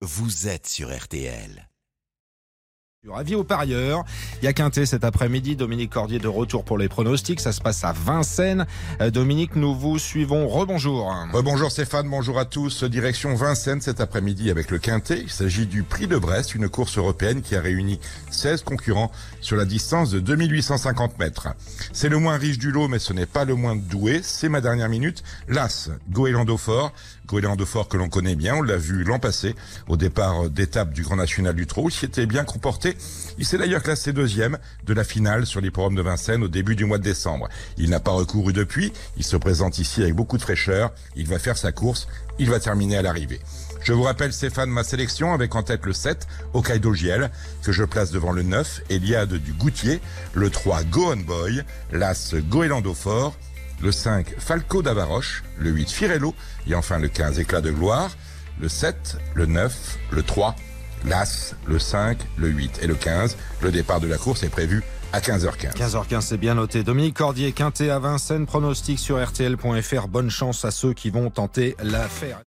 vous êtes sur RTL. Avis aux parieurs. Il y a Quintet cet après-midi. Dominique Cordier de retour pour les pronostics. Ça se passe à Vincennes. Euh, Dominique, nous vous suivons. Rebonjour. Bonjour Stéphane, bonjour à tous. Direction Vincennes cet après-midi avec le Quintet. Il s'agit du Prix de Brest, une course européenne qui a réuni 16 concurrents sur la distance de 2850 mètres. C'est le moins riche du lot, mais ce n'est pas le moins doué. C'est ma dernière minute. L'As, Goélando Fort. Goélando Fort que l'on connaît bien. On l'a vu l'an passé au départ d'étape du Grand National du Trot. Il s'était bien comporté. Il s'est d'ailleurs classé deuxième de la finale sur l'hippodrome de Vincennes au début du mois de décembre. Il n'a pas recouru depuis. Il se présente ici avec beaucoup de fraîcheur. Il va faire sa course. Il va terminer à l'arrivée. Je vous rappelle, Stéphane, ma sélection avec en tête le 7, Hokkaido Giel, que je place devant le 9, Eliade du Goutier, le 3, Gohan Boy, l'As Goélando Fort, le 5, Falco d'Avaroche, le 8, Firello, et enfin le 15, Éclat de Gloire, le 7, le 9, le 3, l'As, le 5, le 8 et le 15. Le départ de la course est prévu à 15h15. 15h15, c'est bien noté. Dominique Cordier, Quintet à Vincennes, pronostic sur RTL.fr. Bonne chance à ceux qui vont tenter l'affaire.